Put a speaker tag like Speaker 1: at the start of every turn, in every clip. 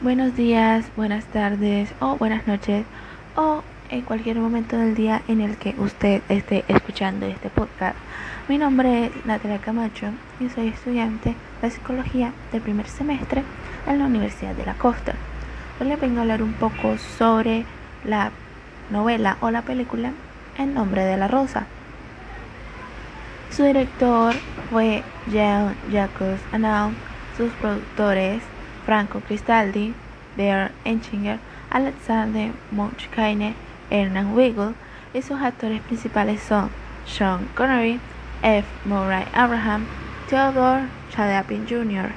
Speaker 1: Buenos días, buenas tardes o buenas noches o en cualquier momento del día en el que usted esté escuchando este podcast. Mi nombre es Natalia Camacho y soy estudiante de psicología del primer semestre en la Universidad de la Costa. Hoy les vengo a hablar un poco sobre la novela o la película En nombre de la rosa. Su director fue Jean Jacques Annaud, sus productores Franco Cristaldi, Bear Enchinger, Alexander Munchkaine, Hernan Wiggle y sus actores principales son Sean Connery, F. Murray Abraham, Theodore Chalapian Jr.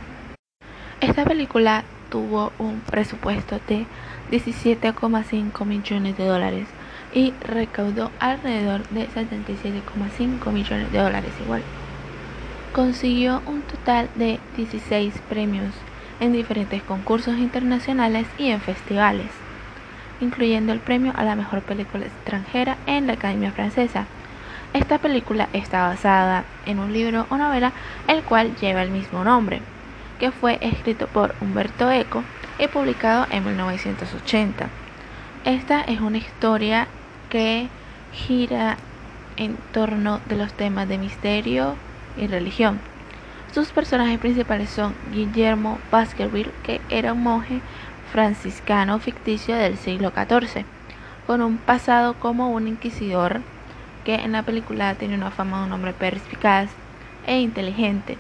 Speaker 1: Esta película tuvo un presupuesto de 17,5 millones de dólares y recaudó alrededor de 77,5 millones de dólares igual. Consiguió un total de 16 premios en diferentes concursos internacionales y en festivales, incluyendo el premio a la mejor película extranjera en la Academia Francesa. Esta película está basada en un libro o novela el cual lleva el mismo nombre, que fue escrito por Humberto Eco y publicado en 1980. Esta es una historia que gira en torno de los temas de misterio y religión sus personajes principales son Guillermo Baskerville, que era un monje franciscano ficticio del siglo XIV, con un pasado como un inquisidor que en la película tiene una fama de un hombre perspicaz e inteligente,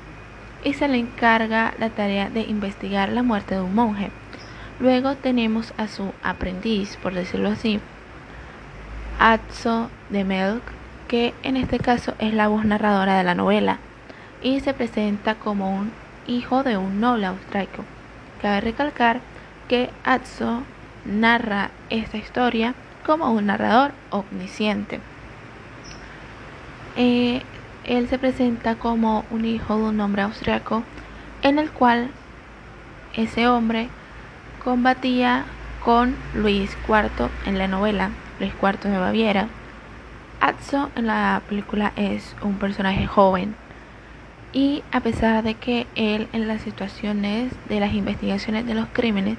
Speaker 1: y se le encarga la tarea de investigar la muerte de un monje. Luego tenemos a su aprendiz, por decirlo así, Atzo de Melk, que en este caso es la voz narradora de la novela y se presenta como un hijo de un noble austriaco. Cabe recalcar que Atzo narra esta historia como un narrador omnisciente. Eh, él se presenta como un hijo de un hombre austriaco en el cual ese hombre combatía con Luis IV en la novela Luis IV de Baviera. Atzo en la película es un personaje joven y a pesar de que él en las situaciones de las investigaciones de los crímenes,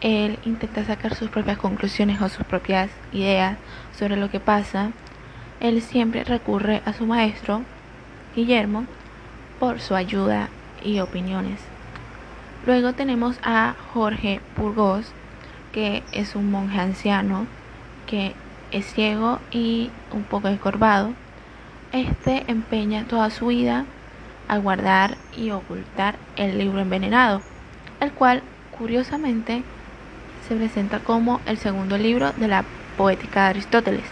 Speaker 1: él intenta sacar sus propias conclusiones o sus propias ideas sobre lo que pasa, él siempre recurre a su maestro, Guillermo, por su ayuda y opiniones. Luego tenemos a Jorge Burgos, que es un monje anciano que es ciego y un poco encorvado. Este empeña toda su vida a guardar y ocultar el libro envenenado, el cual curiosamente se presenta como el segundo libro de la poética de Aristóteles.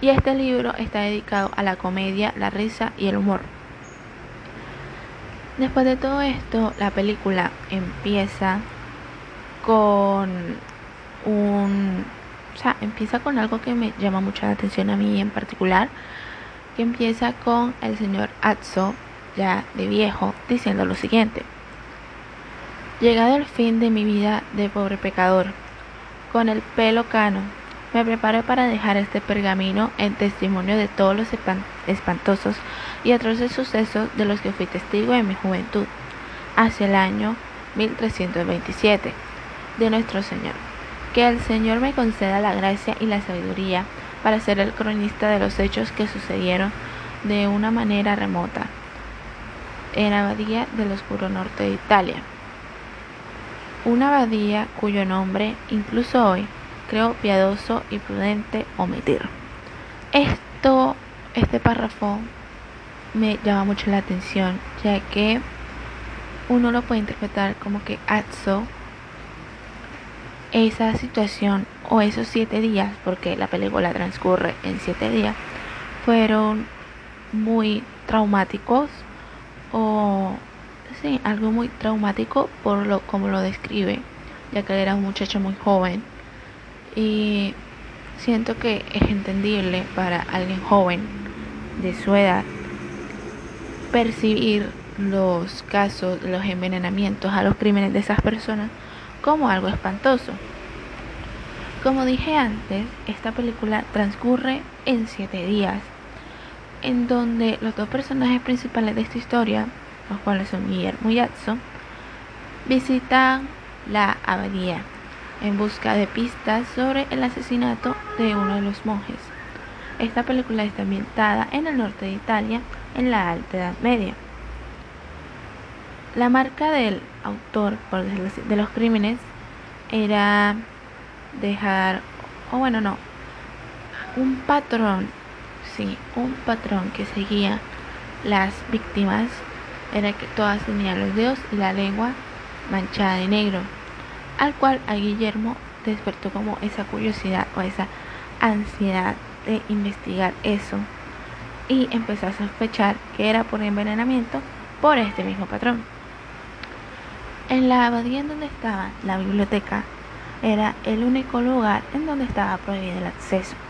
Speaker 1: Y este libro está dedicado a la comedia, la risa y el humor. Después de todo esto, la película empieza con un... O sea, empieza con algo que me llama mucha atención a mí en particular, que empieza con el señor Atzo ya de viejo, diciendo lo siguiente. Llegado el fin de mi vida de pobre pecador, con el pelo cano, me preparé para dejar este pergamino en testimonio de todos los espantosos y atroces sucesos de los que fui testigo en mi juventud, hacia el año 1327, de nuestro Señor. Que el Señor me conceda la gracia y la sabiduría para ser el cronista de los hechos que sucedieron de una manera remota en la abadía del oscuro norte de Italia. Una abadía cuyo nombre, incluso hoy, creo piadoso y prudente omitir. Esto, este párrafo me llama mucho la atención, ya que uno lo puede interpretar como que Atzo, esa situación o esos siete días, porque la película transcurre en siete días, fueron muy traumáticos o sí, algo muy traumático por lo como lo describe, ya que era un muchacho muy joven y siento que es entendible para alguien joven de su edad percibir los casos, los envenenamientos a los crímenes de esas personas como algo espantoso. Como dije antes, esta película transcurre en siete días en donde los dos personajes principales de esta historia, los cuales son Guillermo y visitan la abadía en busca de pistas sobre el asesinato de uno de los monjes. Esta película está ambientada en el norte de Italia en la Alta Edad Media. La marca del autor por de los crímenes era dejar, o bueno, no, un patrón, sí, un patrón que seguía las víctimas era que todas tenían los dedos y la lengua manchada de negro, al cual a Guillermo despertó como esa curiosidad o esa ansiedad de investigar eso y empezó a sospechar que era por envenenamiento por este mismo patrón. En la abadía en donde estaba la biblioteca era el único lugar en donde estaba prohibido el acceso.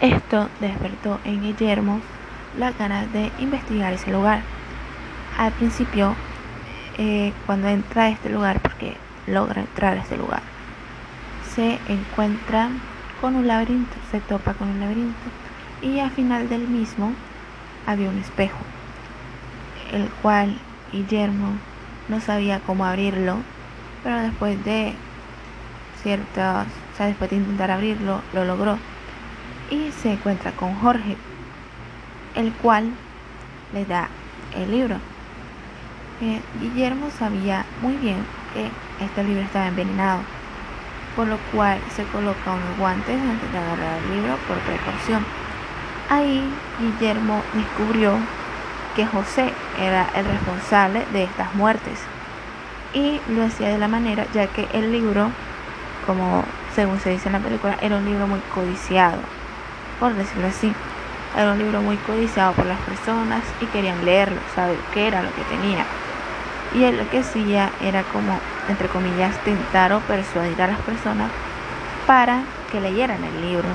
Speaker 1: Esto despertó en Guillermo la ganas de investigar ese lugar. Al principio, eh, cuando entra a este lugar, porque logra entrar a este lugar, se encuentra con un laberinto, se topa con un laberinto y al final del mismo había un espejo, el cual Guillermo no sabía cómo abrirlo, pero después de ciertas, o sea, después de intentar abrirlo, lo logró y se encuentra con Jorge, el cual le da el libro. Eh, Guillermo sabía muy bien que este libro estaba envenenado, por lo cual se coloca unos guantes antes de agarrar el libro por precaución. Ahí Guillermo descubrió que José era el responsable de estas muertes y lo hacía de la manera ya que el libro, como según se dice en la película, era un libro muy codiciado, por decirlo así. Era un libro muy codiciado por las personas y querían leerlo, saber qué era lo que tenía. Y él lo que hacía era como, entre comillas, tentar o persuadir a las personas para que leyeran el libro.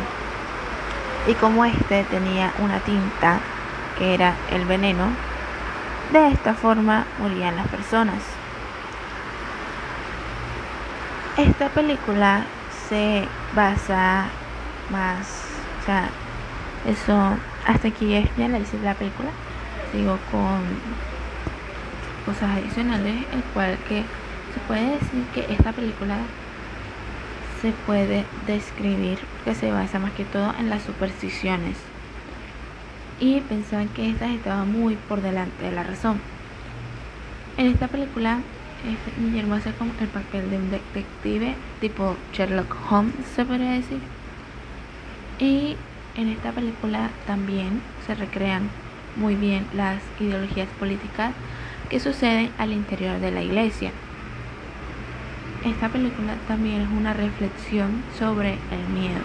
Speaker 1: Y como este tenía una tinta que era el veneno, de esta forma morían las personas. Esta película se basa más, eso hasta aquí es mi análisis de la película. Sigo con cosas adicionales, el cual que se puede decir que esta película se puede describir que se basa más que todo en las supersticiones y pensaban que estas estaban muy por delante de la razón. En esta película, Guillermo hace como el papel de un detective tipo Sherlock Holmes, se podría decir. Y en esta película también se recrean muy bien las ideologías políticas que suceden al interior de la iglesia. Esta película también es una reflexión sobre el miedo.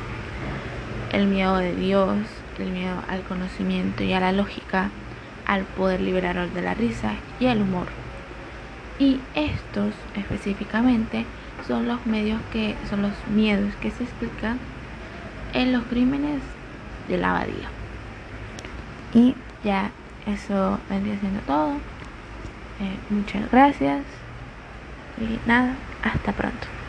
Speaker 1: El miedo de Dios, el miedo al conocimiento y a la lógica, al poder liberarnos de la risa y el humor. Y estos específicamente son los medios que son los miedos que se explican en los crímenes de la abadía. Y ya eso vendría siendo todo. Eh, muchas gracias. Y nada, hasta pronto.